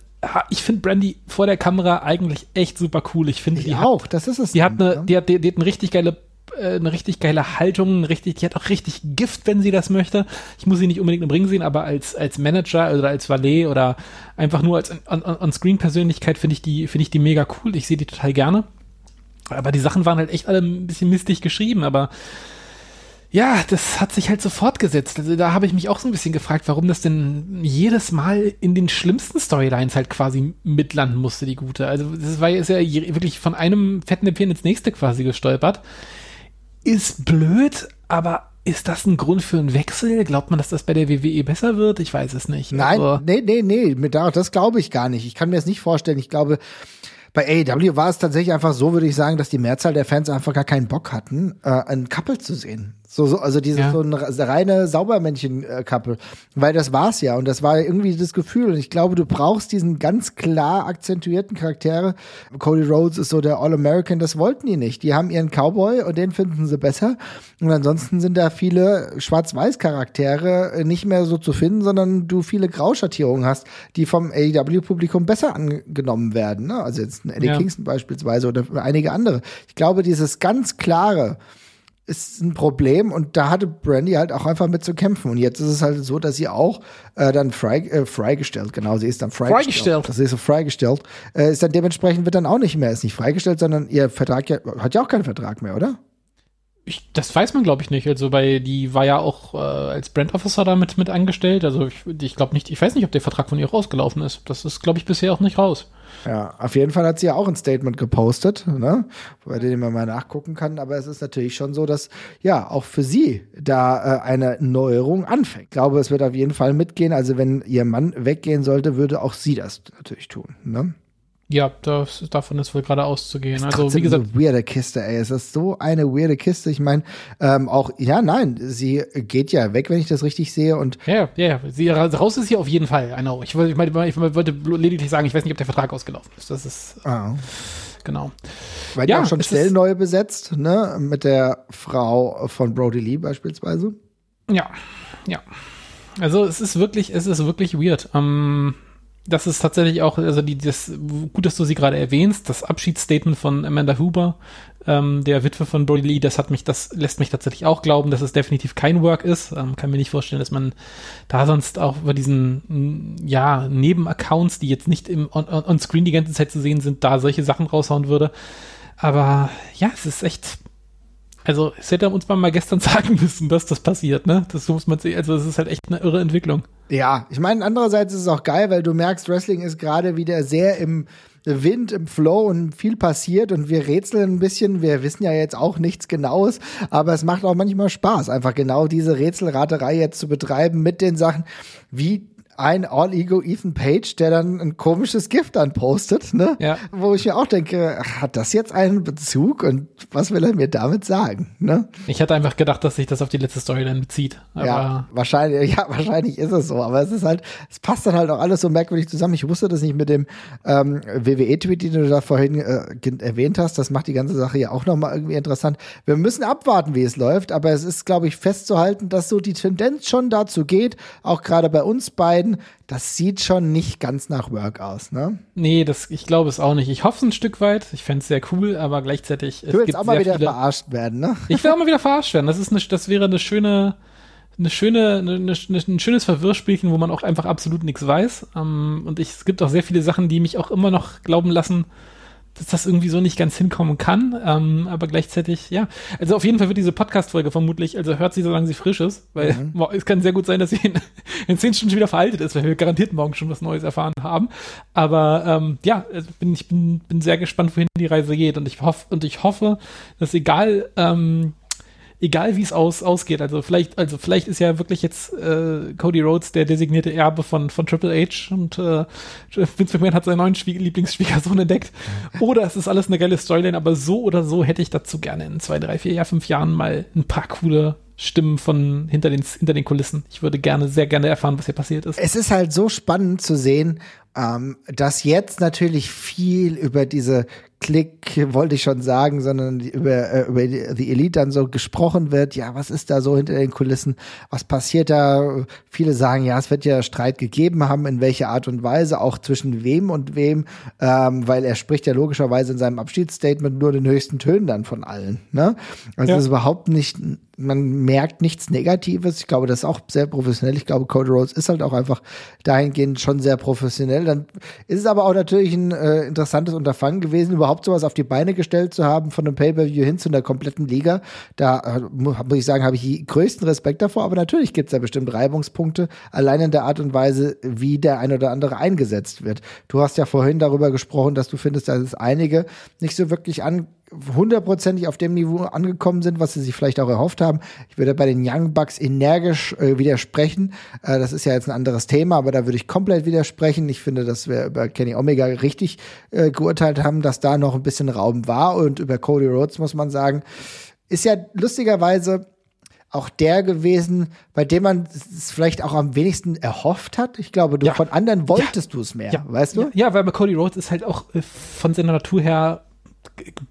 ich finde Brandy vor der Kamera eigentlich echt super cool. Ich finde die auch, hat, das ist es. Die hat eine, die hat, die, die hat eine richtig geile äh, eine richtig geile Haltung, richtig, die hat auch richtig Gift, wenn sie das möchte. Ich muss sie nicht unbedingt im Ring sehen, aber als, als Manager oder als Valet oder einfach nur als On-Screen-Persönlichkeit finde ich die, finde ich die mega cool. Ich sehe die total gerne. Aber die Sachen waren halt echt alle ein bisschen mistig geschrieben, aber ja, das hat sich halt so fortgesetzt. Also da habe ich mich auch so ein bisschen gefragt, warum das denn jedes Mal in den schlimmsten Storylines halt quasi mitlanden musste, die gute. Also das war ist ja wirklich von einem fetten Näpfchen ins nächste quasi gestolpert. Ist blöd, aber ist das ein Grund für einen Wechsel? Glaubt man, dass das bei der WWE besser wird? Ich weiß es nicht. Nein, also, nee, nee, nee, das glaube ich gar nicht. Ich kann mir das nicht vorstellen. Ich glaube, bei AEW war es tatsächlich einfach so, würde ich sagen, dass die Mehrzahl der Fans einfach gar keinen Bock hatten, äh, ein Couple zu sehen. So, so, also diese ja. so ein reine Saubermännchen-Couple. Weil das war's ja. Und das war irgendwie das Gefühl. Und ich glaube, du brauchst diesen ganz klar akzentuierten Charaktere. Cody Rhodes ist so der All-American, das wollten die nicht. Die haben ihren Cowboy und den finden sie besser. Und ansonsten sind da viele Schwarz-Weiß-Charaktere nicht mehr so zu finden, sondern du viele Grauschattierungen hast, die vom AEW-Publikum besser angenommen werden. Ne? Also jetzt ein Eddie ja. Kingston beispielsweise oder einige andere. Ich glaube, dieses ganz klare, ist ein Problem und da hatte Brandy halt auch einfach mit zu kämpfen. Und jetzt ist es halt so, dass sie auch äh, dann frei, äh, freigestellt, genau, sie ist dann freigestellt. freigestellt. Das ist so freigestellt. Äh, ist dann dementsprechend wird dann auch nicht mehr, ist nicht freigestellt, sondern ihr Vertrag ja, hat ja auch keinen Vertrag mehr, oder? Ich, das weiß man, glaube ich, nicht. Also bei die war ja auch äh, als Brand Officer damit mit angestellt. Also ich, ich glaube nicht, ich weiß nicht, ob der Vertrag von ihr rausgelaufen ist. Das ist, glaube ich, bisher auch nicht raus. Ja, auf jeden Fall hat sie ja auch ein Statement gepostet, ne, bei dem man mal nachgucken kann. Aber es ist natürlich schon so, dass ja auch für sie da äh, eine Neuerung anfängt. Ich glaube, es wird auf jeden Fall mitgehen. Also wenn ihr Mann weggehen sollte, würde auch sie das natürlich tun. Ne? Ja, das, davon ist wohl gerade auszugehen. Also wie gesagt, so weirde Kiste, ey. Es ist so eine weirde Kiste. Ich meine, ähm, auch ja, nein, sie geht ja weg, wenn ich das richtig sehe. Und ja, ja, ja. Sie raus ist hier auf jeden Fall. Genau. Ich, ich, meine, ich wollte lediglich sagen, ich weiß nicht, ob der Vertrag ausgelaufen ist. Das ist ah. genau. Weil ja, auch schon Stellen neu besetzt, ne, mit der Frau von Brody Lee beispielsweise. Ja, ja. Also es ist wirklich, es ist wirklich weird. Ähm, das ist tatsächlich auch, also die, das, gut, dass du sie gerade erwähnst, das Abschiedsstatement von Amanda Huber, ähm, der Witwe von Brody Lee, das hat mich, das lässt mich tatsächlich auch glauben, dass es definitiv kein Work ist. Ähm, kann mir nicht vorstellen, dass man da sonst auch über diesen, ja, Nebenaccounts, die jetzt nicht im on, on, on Screen die ganze Zeit zu sehen sind, da solche Sachen raushauen würde. Aber ja, es ist echt, also es hätte uns mal gestern (laughs) sagen müssen, dass das passiert, ne? Das muss man sehen. Also es ist halt echt eine irre Entwicklung. Ja, ich meine, andererseits ist es auch geil, weil du merkst, Wrestling ist gerade wieder sehr im Wind, im Flow und viel passiert und wir rätseln ein bisschen. Wir wissen ja jetzt auch nichts Genaues, aber es macht auch manchmal Spaß, einfach genau diese Rätselraterei jetzt zu betreiben mit den Sachen, wie ein All-Ego Ethan Page, der dann ein komisches Gift dann postet, ne? Ja. Wo ich mir auch denke, hat das jetzt einen Bezug und was will er mir damit sagen, ne? Ich hatte einfach gedacht, dass sich das auf die letzte Story dann bezieht. ja, wahrscheinlich, (laughs) ja, wahrscheinlich ist es so, aber es ist halt, es passt dann halt auch alles so merkwürdig zusammen. Ich wusste das nicht mit dem ähm, WWE-Tweet, den du da vorhin äh, erwähnt hast. Das macht die ganze Sache ja auch nochmal irgendwie interessant. Wir müssen abwarten, wie es läuft, aber es ist, glaube ich, festzuhalten, dass so die Tendenz schon dazu geht, auch gerade bei uns beiden, beiden, das sieht schon nicht ganz nach Work aus, ne? Nee, das, ich glaube es auch nicht. Ich hoffe es ein Stück weit. Ich fände es sehr cool, aber gleichzeitig. Du willst auch mal wieder viele, verarscht werden, ne? Ich will auch mal wieder verarscht werden. Das ist eine, das wäre eine schöne, eine schöne, eine, eine, ein schönes Verwirrspielchen, wo man auch einfach absolut nichts weiß. Ähm, und ich, es gibt auch sehr viele Sachen, die mich auch immer noch glauben lassen, dass das irgendwie so nicht ganz hinkommen kann, ähm, aber gleichzeitig, ja. Also auf jeden Fall wird diese Podcast-Folge vermutlich, also hört sie, solange sie frisch ist, weil mhm. (laughs) es kann sehr gut sein, dass sie in, (laughs) in zehn Stunden schon wieder veraltet ist, weil wir garantiert morgen schon was Neues erfahren haben. Aber ähm, ja, also bin, ich bin, bin sehr gespannt, wohin die Reise geht und ich hoffe, und ich hoffe, dass egal, ähm, egal wie es aus, ausgeht. Also vielleicht, also vielleicht ist ja wirklich jetzt äh, Cody Rhodes der designierte Erbe von, von Triple H und äh, Vince McMahon hat seinen neuen Schwie Lieblingsschwiegersohn entdeckt. Oder es ist alles eine geile Storyline, aber so oder so hätte ich dazu gerne in zwei, drei, vier, ja, fünf Jahren mal ein paar coole Stimmen von hinter den, hinter den Kulissen. Ich würde gerne, sehr gerne erfahren, was hier passiert ist. Es ist halt so spannend zu sehen, ähm, dass jetzt natürlich viel über diese Klick, wollte ich schon sagen, sondern über, äh, über die Elite dann so gesprochen wird. Ja, was ist da so hinter den Kulissen? Was passiert da? Viele sagen, ja, es wird ja Streit gegeben haben, in welcher Art und Weise, auch zwischen wem und wem, ähm, weil er spricht ja logischerweise in seinem Abschiedsstatement nur den höchsten Tönen dann von allen. Ne? Also ja. das ist überhaupt nicht man merkt nichts Negatives. Ich glaube, das ist auch sehr professionell. Ich glaube, Cody Rhodes ist halt auch einfach dahingehend schon sehr professionell. Dann ist es aber auch natürlich ein äh, interessantes Unterfangen gewesen, überhaupt sowas auf die Beine gestellt zu haben, von einem Pay-Per-View hin zu einer kompletten Liga. Da äh, muss ich sagen, habe ich die größten Respekt davor. Aber natürlich gibt es da bestimmt Reibungspunkte, allein in der Art und Weise, wie der ein oder andere eingesetzt wird. Du hast ja vorhin darüber gesprochen, dass du findest, dass es einige nicht so wirklich an hundertprozentig auf dem Niveau angekommen sind, was sie sich vielleicht auch erhofft haben. Ich würde bei den Young Bucks energisch äh, widersprechen. Äh, das ist ja jetzt ein anderes Thema, aber da würde ich komplett widersprechen. Ich finde, dass wir über Kenny Omega richtig äh, geurteilt haben, dass da noch ein bisschen Raum war. Und über Cody Rhodes muss man sagen, ist ja lustigerweise auch der gewesen, bei dem man es vielleicht auch am wenigsten erhofft hat. Ich glaube, du ja. von anderen wolltest ja. du es mehr, ja. weißt du? Ja, weil Cody Rhodes ist halt auch äh, von seiner Natur her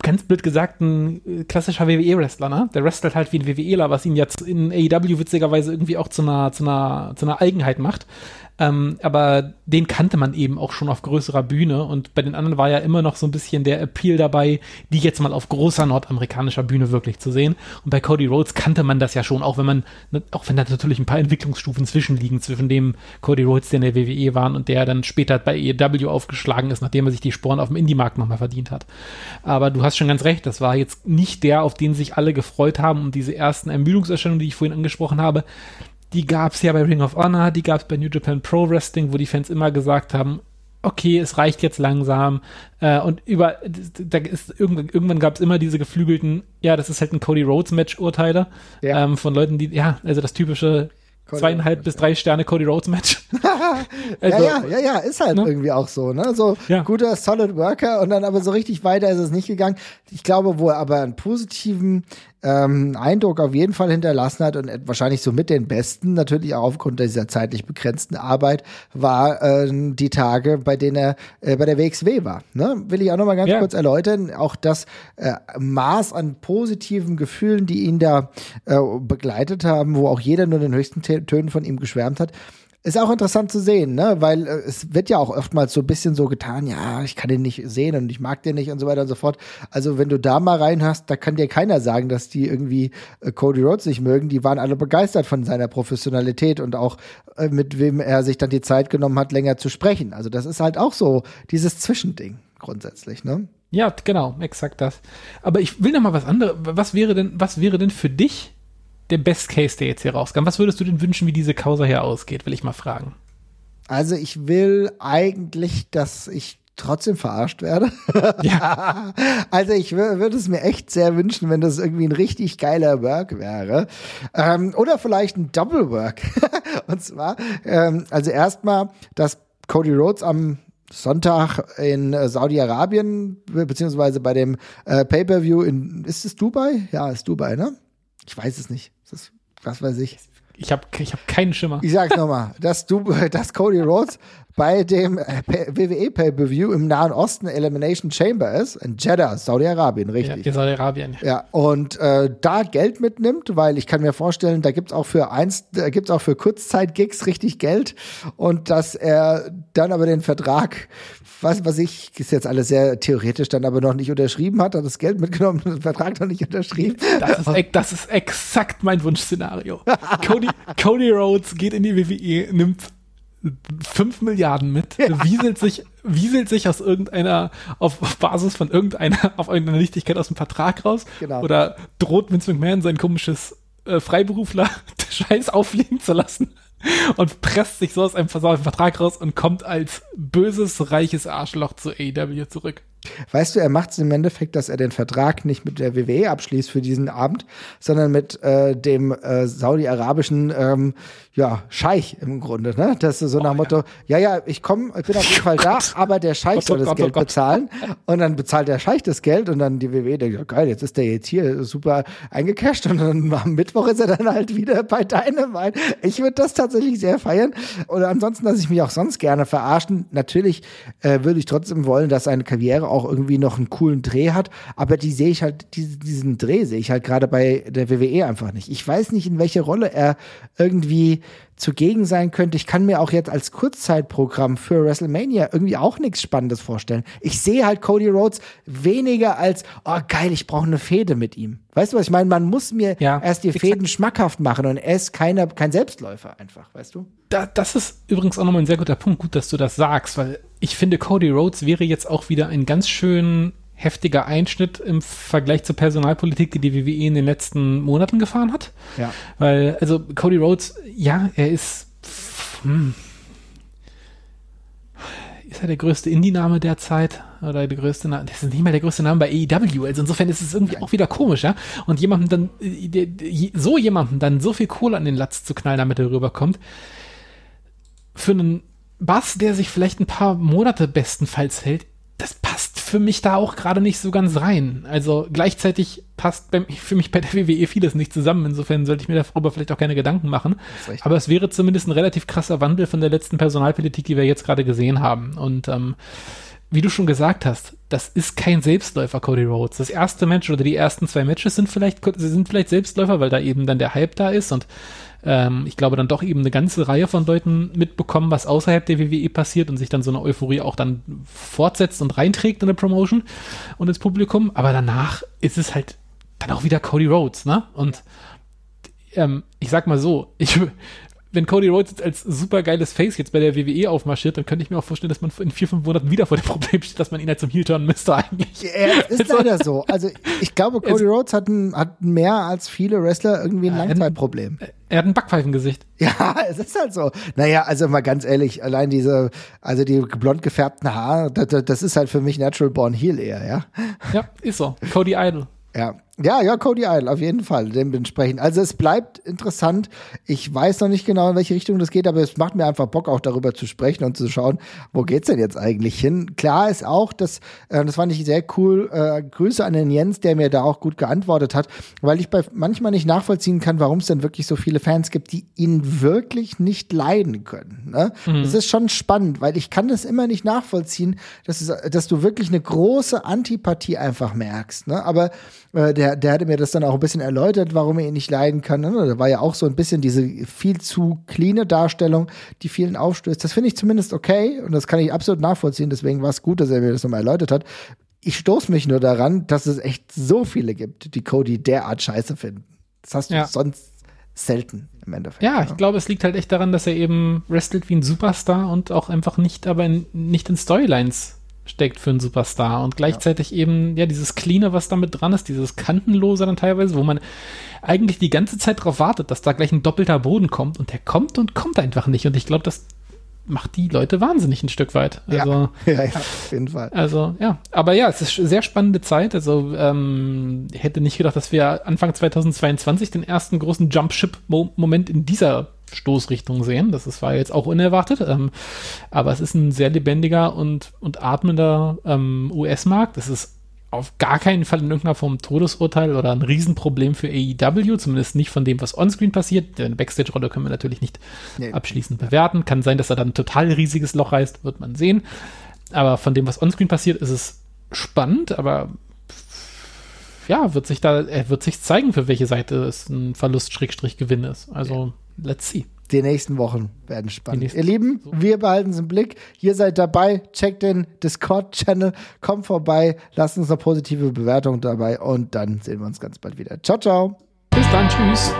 ganz blöd gesagt, ein äh, klassischer WWE-Wrestler, ne? Der wrestelt halt wie ein WWEler, was ihn jetzt in AEW witzigerweise irgendwie auch zu einer, zu einer, zu einer Eigenheit macht. Ähm, aber den kannte man eben auch schon auf größerer Bühne und bei den anderen war ja immer noch so ein bisschen der Appeal dabei, die jetzt mal auf großer nordamerikanischer Bühne wirklich zu sehen. Und bei Cody Rhodes kannte man das ja schon, auch wenn man, ne, auch wenn da natürlich ein paar Entwicklungsstufen zwischenliegen, zwischen dem Cody Rhodes, der in der WWE war und der dann später bei EW aufgeschlagen ist, nachdem er sich die Sporen auf dem Indie-Markt nochmal verdient hat. Aber du hast schon ganz recht, das war jetzt nicht der, auf den sich alle gefreut haben und diese ersten Ermüdungserscheinungen, die ich vorhin angesprochen habe, die gab es ja bei Ring of Honor, die gab es bei New Japan Pro Wrestling, wo die Fans immer gesagt haben, okay, es reicht jetzt langsam. Äh, und über, da ist irgendwann, irgendwann gab es immer diese geflügelten, ja, das ist halt ein Cody Rhodes Match Urteile ja. ähm, von Leuten, die, ja, also das typische Cody zweieinhalb bis drei Sterne Cody Rhodes Match. also, (laughs) ja, ja, ja, ja, ist halt ne? irgendwie auch so, ne? So ja. guter Solid Worker und dann aber so richtig weiter ist es nicht gegangen. Ich glaube, wo er aber einen positiven ähm, Eindruck auf jeden Fall hinterlassen hat und wahrscheinlich so mit den besten, natürlich auch aufgrund dieser zeitlich begrenzten Arbeit, war äh, die Tage, bei denen er äh, bei der WXW war. Ne? Will ich auch nochmal ganz ja. kurz erläutern. Auch das äh, Maß an positiven Gefühlen, die ihn da äh, begleitet haben, wo auch jeder nur den höchsten Tönen von ihm geschwärmt hat, ist auch interessant zu sehen, ne? Weil äh, es wird ja auch oftmals so ein bisschen so getan, ja, ich kann den nicht sehen und ich mag den nicht und so weiter und so fort. Also wenn du da mal reinhast, da kann dir keiner sagen, dass die irgendwie äh, Cody Rhodes nicht mögen. Die waren alle begeistert von seiner Professionalität und auch äh, mit wem er sich dann die Zeit genommen hat, länger zu sprechen. Also das ist halt auch so dieses Zwischending grundsätzlich, ne? Ja, genau, exakt das. Aber ich will noch mal was anderes. Was wäre denn, was wäre denn für dich der Best Case, der jetzt hier rauskam? Was würdest du denn wünschen, wie diese Causa hier ausgeht, will ich mal fragen. Also ich will eigentlich, dass ich trotzdem verarscht werde. (laughs) Ja. (laughs) also ich würde es mir echt sehr wünschen, wenn das irgendwie ein richtig geiler Work wäre. Ähm, oder vielleicht ein Double Work. (laughs) Und zwar, ähm, also erstmal, dass Cody Rhodes am Sonntag in äh, Saudi-Arabien, beziehungsweise bei dem äh, Pay-Per-View in, ist es Dubai? Ja, ist Dubai, ne? Ich weiß es nicht. Das, was weiß ich. Ich habe ich hab keinen Schimmer. Ich sag's nochmal, (laughs) dass du, (laughs) dass Cody Rhodes bei dem äh, WWE Pay-Per-View im Nahen Osten Elimination Chamber ist, in Jeddah, Saudi-Arabien, richtig. Ja, Saudi-Arabien. Ja, und äh, da Geld mitnimmt, weil ich kann mir vorstellen, da gibt's auch für eins, da gibt's auch für Kurzzeit-Gigs richtig Geld und dass er dann aber den Vertrag, was, was ich, ist jetzt alles sehr theoretisch, dann aber noch nicht unterschrieben hat, hat das Geld mitgenommen und den Vertrag noch nicht unterschrieben. Das ist, das ist exakt mein Wunschszenario. (laughs) Cody, Cody Rhodes geht in die WWE, nimmt 5 Milliarden mit, ja. wieselt sich, wieselt sich aus irgendeiner, auf, auf, Basis von irgendeiner, auf irgendeiner Nichtigkeit aus dem Vertrag raus. Genau. Oder droht Vince McMahon sein komisches äh, Freiberufler-Scheiß (laughs) auffliegen zu lassen und presst sich so aus einem Vertrag raus und kommt als böses, reiches Arschloch zu AEW zurück. Weißt du, er macht es im Endeffekt, dass er den Vertrag nicht mit der WWE abschließt für diesen Abend, sondern mit äh, dem äh, saudi-arabischen ähm, ja, Scheich im Grunde, ne? Das ist so nach oh, Motto, ja, ja, ich komme, ich bin auf jeden Fall da, (laughs) aber der Scheich oh, soll das Gott, Geld oh, bezahlen. Und dann bezahlt der Scheich das Geld und dann die WWE denkt, ja, geil, jetzt ist der jetzt hier super eingecasht und dann am Mittwoch ist er dann halt wieder bei Dynamite. Ich würde das tatsächlich sehr feiern. Oder ansonsten, dass ich mich auch sonst gerne verarschen. Natürlich äh, würde ich trotzdem wollen, dass seine Karriere auch irgendwie noch einen coolen Dreh hat, aber die sehe ich halt, diesen, diesen Dreh sehe ich halt gerade bei der WWE einfach nicht. Ich weiß nicht, in welche Rolle er irgendwie zugegen sein könnte. Ich kann mir auch jetzt als Kurzzeitprogramm für WrestleMania irgendwie auch nichts Spannendes vorstellen. Ich sehe halt Cody Rhodes weniger als, oh geil, ich brauche eine Fehde mit ihm. Weißt du, was ich meine? Man muss mir ja, erst die Fäden schmackhaft machen und er ist keine, kein Selbstläufer einfach, weißt du? Da, das ist übrigens auch nochmal ein sehr guter Punkt. Gut, dass du das sagst, weil ich finde, Cody Rhodes wäre jetzt auch wieder ein ganz schön heftiger Einschnitt im Vergleich zur Personalpolitik, die die WWE in den letzten Monaten gefahren hat. Ja. Weil, also Cody Rhodes, ja, er ist, hm, ist er der größte Indie-Name derzeit? Oder der größte Name? Das ist nicht mal der größte Name bei AEW. Also insofern ist es irgendwie auch wieder komisch, ja? Und jemandem dann, so jemandem dann so viel Kohle an den Latz zu knallen, damit er rüberkommt, für einen Bass, der sich vielleicht ein paar Monate bestenfalls hält, das passt für mich da auch gerade nicht so ganz rein. Also gleichzeitig passt bei, (laughs) für mich bei der WWE vieles nicht zusammen. Insofern sollte ich mir darüber vielleicht auch keine Gedanken machen. Aber es wäre zumindest ein relativ krasser Wandel von der letzten Personalpolitik, die wir jetzt gerade gesehen haben. Und ähm, wie du schon gesagt hast, das ist kein Selbstläufer, Cody Rhodes. Das erste Match oder die ersten zwei Matches sind vielleicht, sind vielleicht Selbstläufer, weil da eben dann der Hype da ist und ähm, ich glaube dann doch eben eine ganze Reihe von Leuten mitbekommen, was außerhalb der WWE passiert und sich dann so eine Euphorie auch dann fortsetzt und reinträgt in der Promotion und ins Publikum. Aber danach ist es halt dann auch wieder Cody Rhodes, ne? Und ähm, ich sag mal so, ich, wenn Cody Rhodes jetzt als supergeiles Face jetzt bei der WWE aufmarschiert, dann könnte ich mir auch vorstellen, dass man in vier, fünf Monaten wieder vor dem Problem steht, dass man ihn halt zum Heel turnen müsste eigentlich. Ja, ist also, leider so. Also ich glaube, (laughs) Cody Rhodes hat, ein, hat mehr als viele Wrestler irgendwie ein Langzeitproblem. Er hat ein Backpfeifengesicht. (laughs) Ja, es ist halt so. Naja, also mal ganz ehrlich, allein diese, also die blond gefärbten Haare, das, das ist halt für mich Natural Born Heel eher, ja. Ja, ist so. Cody Idol. Ja, ja, ja, Cody Idol, auf jeden Fall, dementsprechend. Also es bleibt interessant. Ich weiß noch nicht genau, in welche Richtung das geht, aber es macht mir einfach Bock, auch darüber zu sprechen und zu schauen, wo geht's denn jetzt eigentlich hin. Klar ist auch, dass, äh, das fand ich sehr cool, äh, Grüße an den Jens, der mir da auch gut geantwortet hat, weil ich bei manchmal nicht nachvollziehen kann, warum es denn wirklich so viele Fans gibt, die ihn wirklich nicht leiden können. Ne? Mhm. Das ist schon spannend, weil ich kann das immer nicht nachvollziehen, dass, es, dass du wirklich eine große Antipathie einfach merkst. Ne? Aber äh, der, der hatte mir das dann auch ein bisschen erläutert, warum er ihn nicht leiden kann. Ne? Da war ja auch so ein bisschen diese viel zu cleane Darstellung, die vielen aufstößt. Das finde ich zumindest okay und das kann ich absolut nachvollziehen. Deswegen war es gut, dass er mir das nochmal erläutert hat. Ich stoße mich nur daran, dass es echt so viele gibt, die Cody derart scheiße finden. Das hast du ja. sonst selten im Endeffekt. Ja, ich glaube, es liegt halt echt daran, dass er eben wrestelt wie ein Superstar und auch einfach nicht, aber in, nicht in Storylines steckt für einen Superstar und gleichzeitig ja. eben ja dieses Cleaner, was damit dran ist, dieses Kantenlose dann teilweise, wo man eigentlich die ganze Zeit darauf wartet, dass da gleich ein doppelter Boden kommt und der kommt und kommt einfach nicht und ich glaube, das macht die Leute wahnsinnig ein Stück weit. Also, ja, (laughs) ja, ja, auf jeden Fall. Also, ja. Aber ja, es ist eine sehr spannende Zeit. Also, ähm, hätte nicht gedacht, dass wir Anfang 2022 den ersten großen Jump-Ship-Moment in dieser Stoßrichtung sehen. Das ist, war jetzt auch unerwartet. Ähm, aber es ist ein sehr lebendiger und, und atmender ähm, US-Markt. Das ist auf gar keinen Fall in irgendeiner Form ein Todesurteil oder ein Riesenproblem für AEW, zumindest nicht von dem, was onscreen passiert. Den Backstage-Rolle können wir natürlich nicht nee. abschließend bewerten. Kann sein, dass er dann ein total riesiges Loch reißt, wird man sehen. Aber von dem, was onscreen passiert, ist es spannend, aber ja, wird sich da, er wird sich zeigen, für welche Seite es ein Verlust-Gewinn ist. Also, ja. Let's see. Die nächsten Wochen werden spannend. Ihr Lieben, wir behalten es im Blick. Ihr seid dabei. Checkt den Discord-Channel. Kommt vorbei. Lasst uns eine positive Bewertung dabei. Und dann sehen wir uns ganz bald wieder. Ciao, ciao. Bis dann. Tschüss.